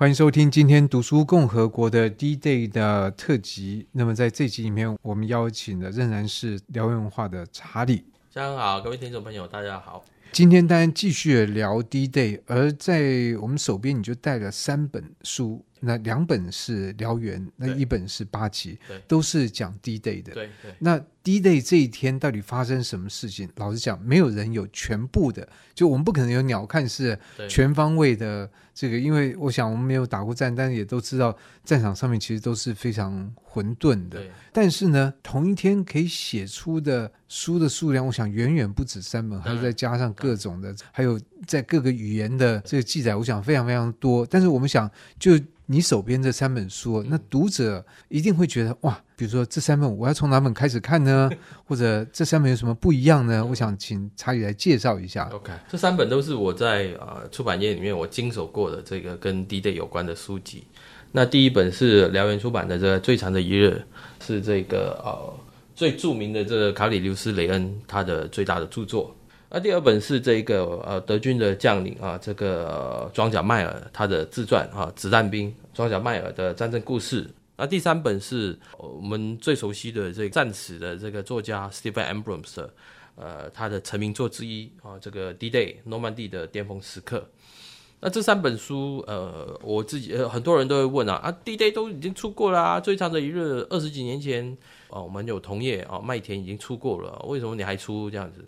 欢迎收听今天读书共和国的 D-Day 的特辑。那么在这集里面，我们邀请的仍然是辽源文化的查理。大家好，各位听众朋友，大家好。今天当然继续聊 D-Day，而在我们手边你就带了三本书。那两本是燎原，那一本是八旗，都是讲 D-Day 的。对对。那 D-Day 这一天到底发生什么事情？老实讲，没有人有全部的，就我们不可能有鸟瞰式全方位的这个，因为我想我们没有打过战，但是也都知道战场上面其实都是非常混沌的。但是呢，同一天可以写出的书的数量，我想远远不止三本，还有再加上各种的，还有在各个语言的这个记载，我想非常非常多。但是我们想就。你手边这三本书，那读者一定会觉得哇，比如说这三本我要从哪本开始看呢？或者这三本有什么不一样呢？我想请查理来介绍一下。OK，这三本都是我在呃出版业里面我经手过的这个跟 D-Day 有关的书籍。那第一本是辽源出版的这个《最长的一日》，是这个呃最著名的这个卡里留斯·雷恩他的最大的著作。那第二本是这个呃德军的将领啊，这个装甲迈尔他的自传啊，子弹兵装甲迈尔的战争故事。那第三本是我们最熟悉的这个战史的这个作家 Stephen Abrams 的呃他的成名作之一啊，这个 D-Day 诺曼底的巅峰时刻。那这三本书呃我自己呃很多人都会问啊啊 D-Day 都已经出过啦，最长的一日二十几年前啊，我们有同业啊麦田已经出过了，为什么你还出这样子？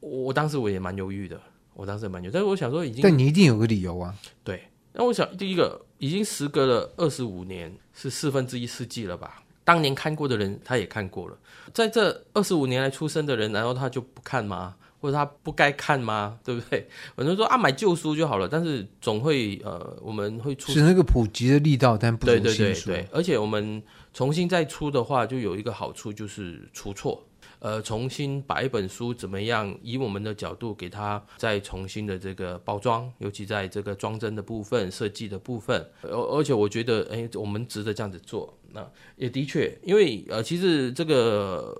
我我当时我也蛮犹豫的，我当时也蛮犹豫，但是我想说已经，但你一定有个理由啊。对，那我想第一个已经时隔了二十五年，是四分之一世纪了吧？当年看过的人他也看过了，在这二十五年来出生的人，难道他就不看吗？或者他不该看吗？对不对？很多人说啊，买旧书就好了，但是总会呃，我们会出是那个普及的力道，但不。对对对对，而且我们重新再出的话，就有一个好处就是出错。呃，重新把一本书怎么样？以我们的角度给它再重新的这个包装，尤其在这个装帧的部分、设计的部分，而而且我觉得，哎，我们值得这样子做。那也的确，因为呃，其实这个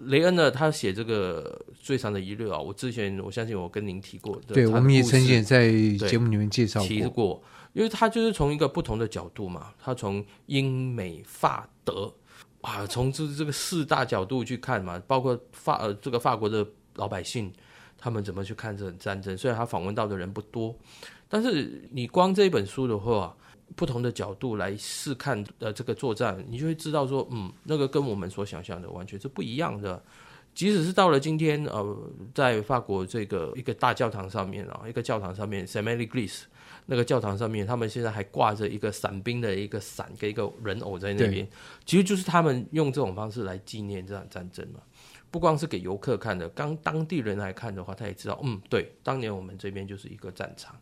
雷恩呢，他写这个最长的一日啊，我之前我相信我跟您提过，对，我们也曾经在节目里面介绍过，提过，因为他就是从一个不同的角度嘛，他从英美法德。啊，从这这个四大角度去看嘛，包括法呃这个法国的老百姓，他们怎么去看这场战争？虽然他访问到的人不多，但是你光这一本书的话，不同的角度来试看呃这个作战，你就会知道说，嗯，那个跟我们所想象的完全是不一样的。即使是到了今天，呃，在法国这个一个大教堂上面啊，一个教堂上面，Saint-Mary-l'Église 那个教堂上面，他们现在还挂着一个伞兵的一个伞跟一个人偶在那边，其实就是他们用这种方式来纪念这场战争嘛。不光是给游客看的，刚当地人来看的话，他也知道，嗯，对，当年我们这边就是一个战场。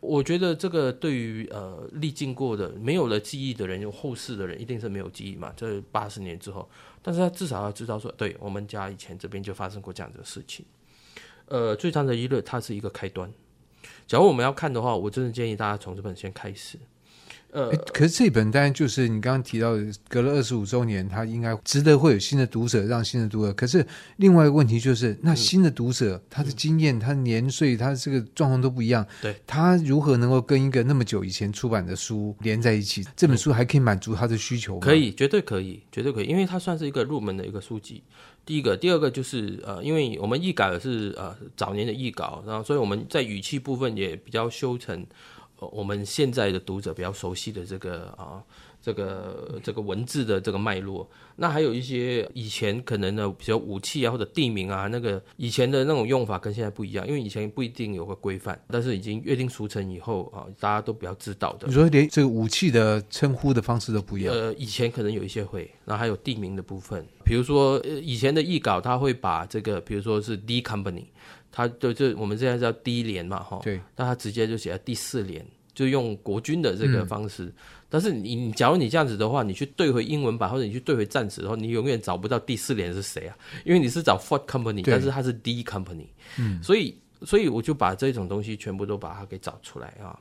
我觉得这个对于呃历经过的没有了记忆的人，有后世的人一定是没有记忆嘛。这八十年之后，但是他至少要知道说，对，我们家以前这边就发生过这样的事情。呃，最长的一日，它是一个开端。假如我们要看的话，我真的建议大家从这本先开始。呃，可是这本当然就是你刚刚提到的，隔了二十五周年，它应该值得会有新的读者，让新的读者。可是另外一个问题就是，那新的读者、嗯、他的经验、嗯、他的年岁、他这个状况都不一样，对，他如何能够跟一个那么久以前出版的书连在一起？这本书还可以满足他的需求吗？可以，绝对可以，绝对可以，因为它算是一个入门的一个书籍。第一个，第二个就是呃，因为我们译稿是呃早年的译稿，然后所以我们在语气部分也比较修成。我们现在的读者比较熟悉的这个啊，这个这个文字的这个脉络，那还有一些以前可能呢，比如武器啊或者地名啊，那个以前的那种用法跟现在不一样，因为以前不一定有个规范，但是已经约定俗成以后啊，大家都比较知道的。你说连这个武器的称呼的方式都不一样？呃，以前可能有一些会，然后还有地名的部分，比如说以前的译稿他会把这个，比如说是 D Company。他就就我们现在叫第一连嘛，哈，对，那他直接就写在第四联，就用国军的这个方式。嗯、但是你，你假如你这样子的话，你去对回英文版或者你去对回战史的话，你永远找不到第四联是谁啊？因为你是找 Ford Company，但是它是 D Company，嗯，所以所以我就把这种东西全部都把它给找出来啊，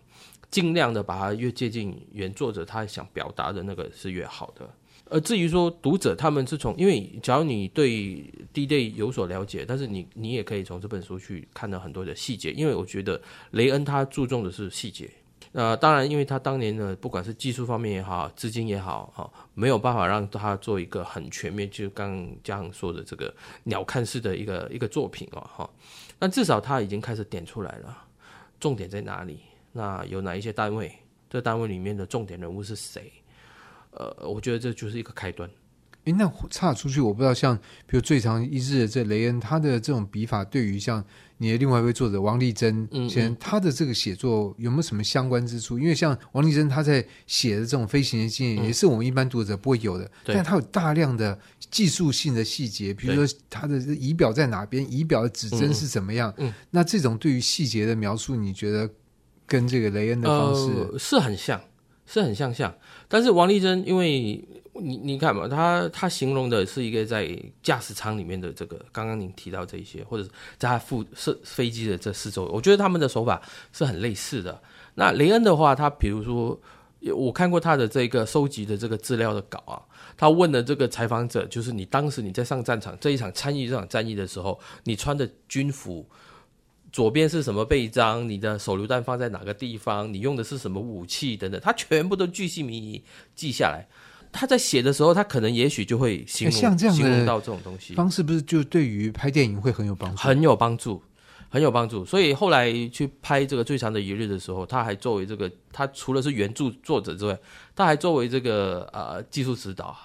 尽量的把它越接近原作者他想表达的那个是越好的。而至于说读者他们是从，因为假如你对 D-Day 有所了解，但是你你也可以从这本书去看到很多的细节，因为我觉得雷恩他注重的是细节，呃，当然，因为他当年呢，不管是技术方面也好，资金也好，哈，没有办法让他做一个很全面，就刚刚这样说的这个鸟瞰式的一个一个作品哦，哈。但至少他已经开始点出来了，重点在哪里？那有哪一些单位？这单位里面的重点人物是谁？呃，我觉得这就是一个开端。诶，那差出去，我不知道像比如最长一日的这雷恩，他的这种笔法，对于像你的另外一位作者王丽珍，嗯，嗯，他的这个写作有没有什么相关之处？因为像王丽珍他在写的这种飞行的经验，也是我们一般读者不会有的，嗯、但他有大量的技术性的细节，比如说他的仪表在哪边，仪表的指针是怎么样，嗯，嗯，那这种对于细节的描述，你觉得跟这个雷恩的方式、呃、是很像，是很相像，但是王丽珍因为。你你看嘛，他他形容的是一个在驾驶舱里面的这个，刚刚您提到这一些，或者在他副设飞机的这四周，我觉得他们的手法是很类似的。那雷恩的话，他比如说，我看过他的这个收集的这个资料的稿啊，他问的这个采访者，就是你当时你在上战场这一场参与这场战役的时候，你穿的军服左边是什么背章，你的手榴弹放在哪个地方，你用的是什么武器等等，他全部都巨细靡遗记下来。他在写的时候，他可能也许就会形容像这样形容到这种东西方式，不是就对于拍电影会很有帮助？很有帮助，很有帮助。所以后来去拍这个最长的一日的时候，他还作为这个，他除了是原著作者之外，他还作为这个呃技术指导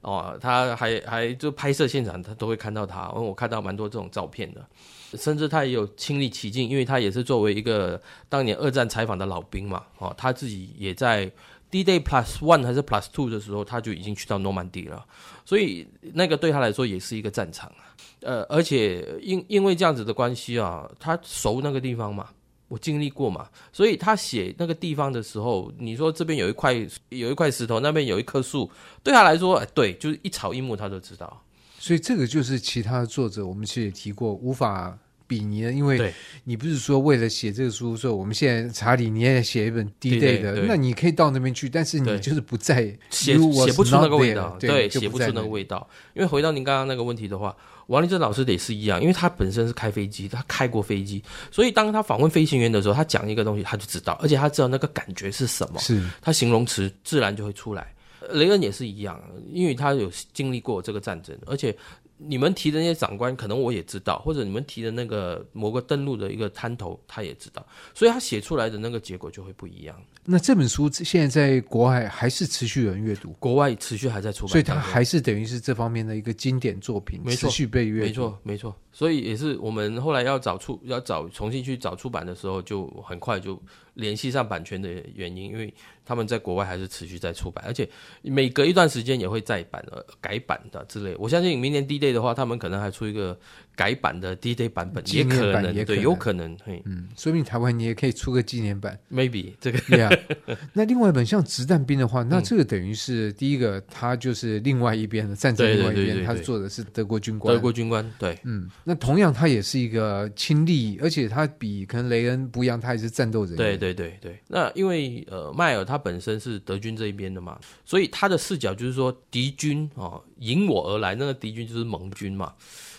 哦，他还还就拍摄现场他都会看到他，因为我看到蛮多这种照片的，甚至他也有亲历其境，因为他也是作为一个当年二战采访的老兵嘛，哦，他自己也在。D-Day Plus One 还是 Plus Two 的时候，他就已经去到诺曼底了，所以那个对他来说也是一个战场啊。呃，而且因因为这样子的关系啊，他熟那个地方嘛，我经历过嘛，所以他写那个地方的时候，你说这边有一块有一块石头，那边有一棵树，对他来说，哎，对，就是一草一木他都知道。所以这个就是其他的作者，我们其实也提过，无法。比拟的？因为你不是说为了写这个书说我们现在查理你也写一本 D-Day 的，那你可以到那边去，但是你就是不在写写不出那个味道，对，写不出那个味道。因为回到您刚刚那个问题的话，王立珍老师也是一样，因为他本身是开飞机，他开过飞机，所以当他访问飞行员的时候，他讲一个东西他就知道，而且他知道那个感觉是什么，是他形容词自然就会出来。雷恩也是一样，因为他有经历过这个战争，而且。你们提的那些长官，可能我也知道，或者你们提的那个某个登陆的一个滩头，他也知道，所以他写出来的那个结果就会不一样。那这本书现在在国外还是持续有人阅读，国外持续还在出版，所以它还是等于是这方面的一个经典作品，没错，持续被阅读，没错，没错。所以也是我们后来要找出要找重新去找出版的时候，就很快就联系上版权的原因，因为他们在国外还是持续在出版，而且每隔一段时间也会再版呃改版的之类。我相信明年 D-Day 的话，他们可能还出一个。改版的 D-Day 版本也可能，也可能。对，有可能，嘿，嗯，说明台湾你也可以出个纪念版，maybe 这个，yeah。那另外一本像《子弹兵》的话，那这个等于是第一个，他就是另外一边的战争另外一边，他做的是德国军官，德国军官，对，嗯，那同样他也是一个亲历，而且他比可能雷恩不一样，他也是战斗人员，对对对对对。那因为呃，迈尔他本身是德军这一边的嘛，所以他的视角就是说敌军哦迎我而来，那个敌军就是盟军嘛。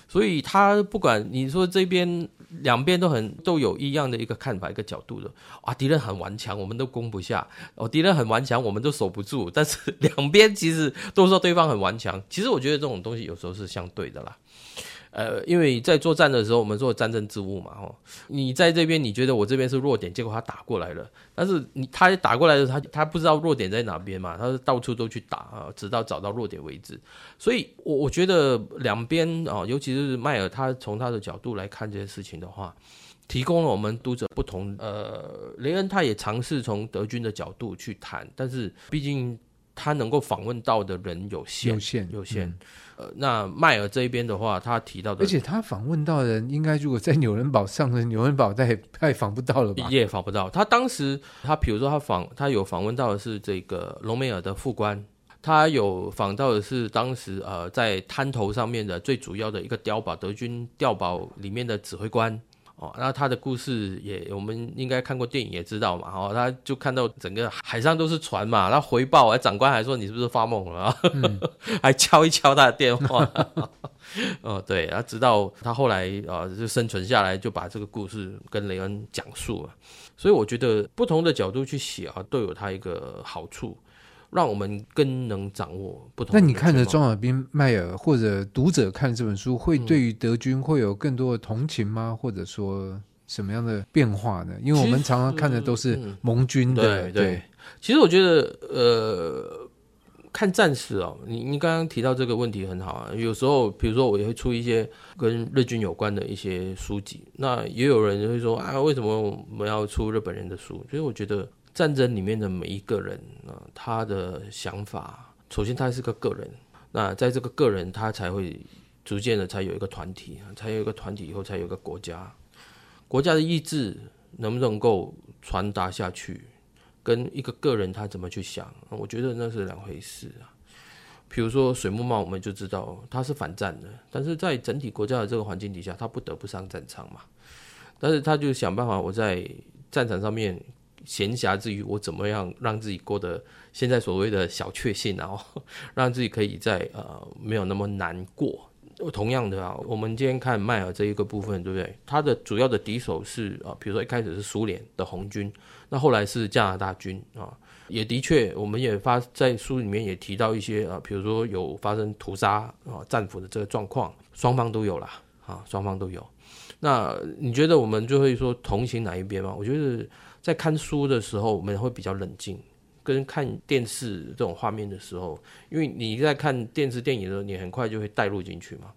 所以他不管你说这边两边都很都有一样的一个看法，一个角度的啊，敌人很顽强，我们都攻不下；哦，敌人很顽强，我们都守不住。但是 两边其实都说对方很顽强，其实我觉得这种东西有时候是相对的啦。呃，因为在作战的时候，我们做战争之物嘛，哦，你在这边，你觉得我这边是弱点，结果他打过来了，但是你他打过来的时候，他他不知道弱点在哪边嘛，他是到处都去打啊，直到找到弱点为止。所以，我我觉得两边啊，尤其是迈尔，他从他的角度来看这些事情的话，提供了我们读者不同。呃，雷恩他也尝试从德军的角度去谈，但是毕竟他能够访问到的人有限，有限，有限。嗯呃，那迈尔这一边的话，他提到的，而且他访问到的人，应该如果在纽伦堡上的纽伦堡，他也他也访不到了吧？也访不到。他当时，他比如说他访，他有访问到的是这个隆美尔的副官，他有访到的是当时呃在滩头上面的最主要的一个碉堡，德军碉堡里面的指挥官。哦，那他的故事也我们应该看过电影也知道嘛，哦，他就看到整个海上都是船嘛，他回报，长官还说你是不是发梦了 还敲一敲他的电话，哦，对，然后直到他后来啊、呃、就生存下来，就把这个故事跟雷恩讲述了。所以我觉得不同的角度去写啊，都有它一个好处。让我们更能掌握不同。那你看着庄小兵迈尔或者读者看这本书，会对于德军会有更多的同情吗？或者说什么样的变化呢？因为我们常常看的都是盟军的。对对。其实我觉得，呃，看战史哦，你你刚刚提到这个问题很好啊。有时候，比如说我也会出一些跟日军有关的一些书籍，那也有人会说啊，为什么我们要出日本人的书？所以我觉得。战争里面的每一个人啊，他的想法，首先他是个个人，那在这个个人，他才会逐渐的才有一个团体，才有一个团体以后才有一个国家，国家的意志能不能够传达下去，跟一个个人他怎么去想，我觉得那是两回事啊。比如说水木茂，我们就知道他是反战的，但是在整体国家的这个环境底下，他不得不上战场嘛，但是他就想办法，我在战场上面。闲暇之余，我怎么样让自己过得现在所谓的小确幸，然后 让自己可以在呃没有那么难过。同样的啊，我们今天看迈尔这一个部分，对不对？他的主要的敌手是啊，比如说一开始是苏联的红军，那后来是加拿大军啊，也的确，我们也发在书里面也提到一些啊，比如说有发生屠杀啊战俘的这个状况，双方都有啦啊，双方都有。那你觉得我们就会说同情哪一边吗？我觉得。在看书的时候，我们会比较冷静；跟看电视这种画面的时候，因为你在看电视电影的时候，你很快就会带入进去嘛。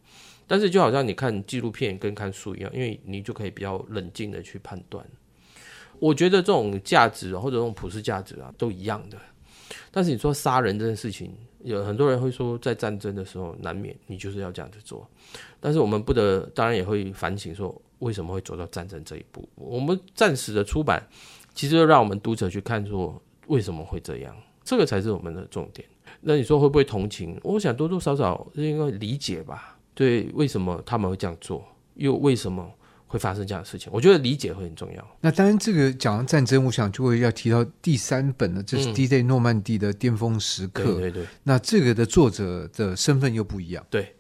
但是就好像你看纪录片跟看书一样，因为你就可以比较冷静的去判断。我觉得这种价值或者这种普世价值啊，都一样的。但是你说杀人这件事情，有很多人会说，在战争的时候难免你就是要这样子做。但是我们不得，当然也会反省说。为什么会走到战争这一步？我们战时的出版，其实就让我们读者去看说为什么会这样，这个才是我们的重点。那你说会不会同情？我想多多少少应该理解吧。对，为什么他们会这样做？又为什么会发生这样的事情？我觉得理解会很重要。那当然，这个讲到战争，我想就会要提到第三本了，这是 D-Day 诺曼底的巅峰时刻。对对对。那这个的作者的身份又不一样。对。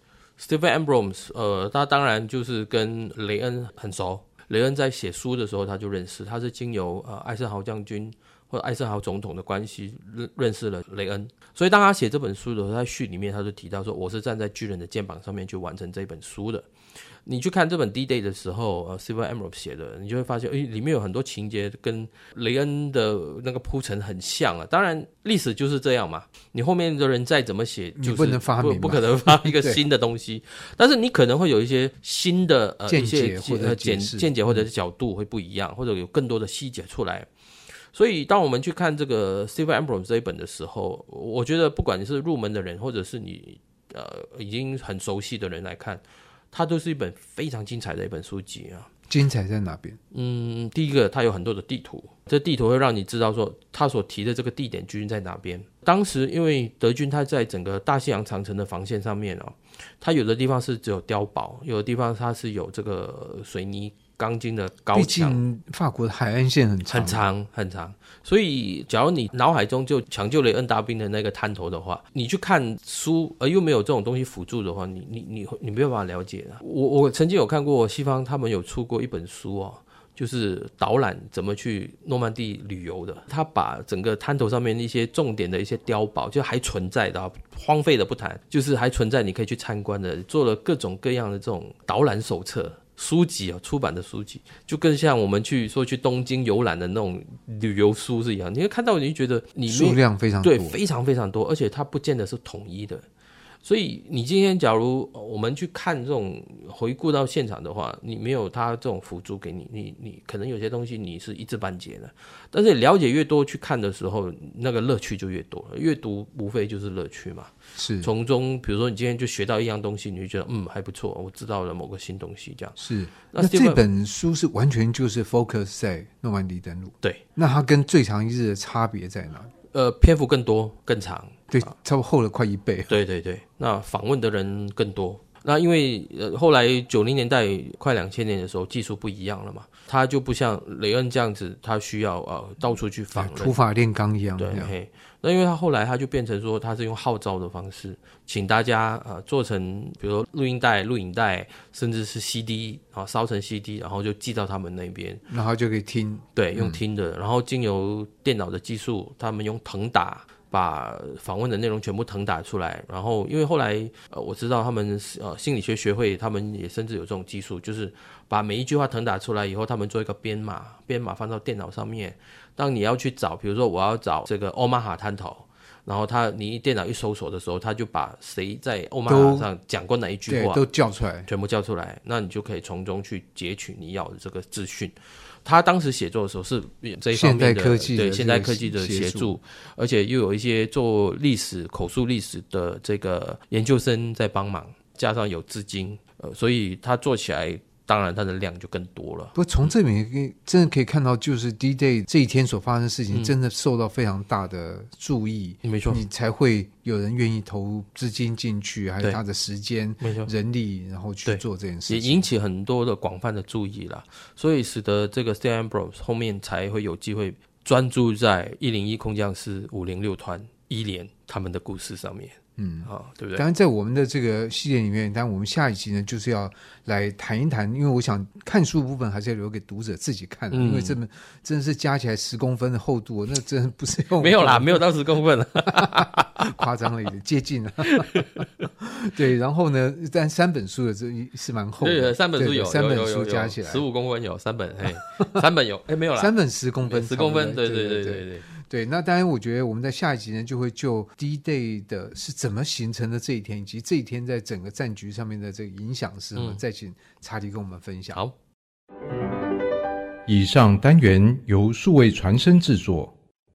Stephen Ambrose，呃，他当然就是跟雷恩很熟。雷恩在写书的时候他就认识，他是经由呃艾森豪将军或者艾森豪总统的关系认认识了雷恩。所以当他写这本书的时候，在序里面他就提到说：“我是站在巨人的肩膀上面去完成这本书的。”你去看这本 D-Day 的时候，呃，Stephen Abrams 写的，你就会发现，诶，里面有很多情节跟雷恩的那个铺陈很像啊。当然，历史就是这样嘛，你后面的人再怎么写，就是不能发明，不可能发一个 新的东西。但是你可能会有一些新的呃见解或者见见解或者是角度会不一样，或者有更多的细节出来。所以，当我们去看这个 Stephen Abrams 这一本的时候，我觉得不管你是入门的人，或者是你呃已经很熟悉的人来看。它都是一本非常精彩的一本书籍啊！精彩在哪边？嗯，第一个，它有很多的地图，这地图会让你知道说，他所提的这个地点究竟在哪边。当时因为德军他在整个大西洋长城的防线上面哦，它有的地方是只有碉堡，有的地方它是有这个水泥。钢筋的高墙，毕竟法国的海岸线很长很长很长，所以假如你脑海中就抢救了恩大兵的那个滩头的话，你去看书而又没有这种东西辅助的话，你你你你没有办法了解的。我我曾经有看过西方他们有出过一本书哦，就是导览怎么去诺曼底旅游的。他把整个滩头上面一些重点的一些碉堡，就还存在的荒废的不谈，就是还存在你可以去参观的，做了各种各样的这种导览手册。书籍啊，出版的书籍就更像我们去说去东京游览的那种旅游书是一样，你会看到，你就觉得你数量非常多，对，非常非常多，而且它不见得是统一的。所以你今天假如我们去看这种回顾到现场的话，你没有他这种辅助给你，你你可能有些东西你是一知半解的。但是了解越多，去看的时候，那个乐趣就越多。阅读无非就是乐趣嘛。是。从中，比如说你今天就学到一样东西，你就觉得嗯还不错，我知道了某个新东西这样。是。那这本书是完全就是 focus 在诺曼底登陆。对。那它跟最长一日的差别在哪？呃，篇幅更多更长。对，差不多厚了快一倍。对对对，那访问的人更多，那因为呃后来九零年代快两千年的时候，技术不一样了嘛，他就不像雷恩这样子，他需要呃到处去访土法炼钢一样。对，嘿，那因为他后来他就变成说，他是用号召的方式，请大家呃做成，比如说录音带、录影带，甚至是 CD 啊，烧成 CD，然后就寄到他们那边，然后就可以听。对，用听的，嗯、然后经由电脑的技术，他们用腾打。把访问的内容全部腾打出来，然后因为后来呃我知道他们呃心理学学会他们也甚至有这种技术，就是把每一句话腾打出来以后，他们做一个编码，编码放到电脑上面。当你要去找，比如说我要找这个欧马哈探头，然后他你电脑一搜索的时候，他就把谁在欧马哈上讲过哪一句话都叫出来，全部叫出来，那你就可以从中去截取你要的这个资讯。他当时写作的时候是这一方面的，对现代科技的协助，而且又有一些做历史口述历史的这个研究生在帮忙，加上有资金，呃，所以他做起来。当然，它的量就更多了。不过从这里面真的可以看到，就是 D-Day 这一天所发生的事情，真的受到非常大的注意。没错，你才会有人愿意投资金进去，还有他的时间、没错，人力，然后去做这件事情，也引起很多的广泛的注意了。所以使得这个 Stella Ambrose 后面才会有机会专注在一零一空降师五零六团一连他们的故事上面。嗯，好，对不对？当然，在我们的这个系列里面，当然我们下一集呢，就是要来谈一谈，因为我想看书部分还是要留给读者自己看的，嗯、因为这本真的是加起来十公分的厚度，那真不是用没有啦，没有到十公分。了，夸张了一点，接近了。对，然后呢，但三本书的这是蛮厚的，对，三本书有三本书加起来。十五公分有三本，哎，三本有，哎，没有啦，三本十公分，十公分，对对。对对对。对，那当然，我觉得我们在下一集呢，就会就 D-Day 的是怎么形成的这一天，以及这一天在整个战局上面的这个影响是什么，再请查理跟我们分享。好，以上单元由数位传声制作。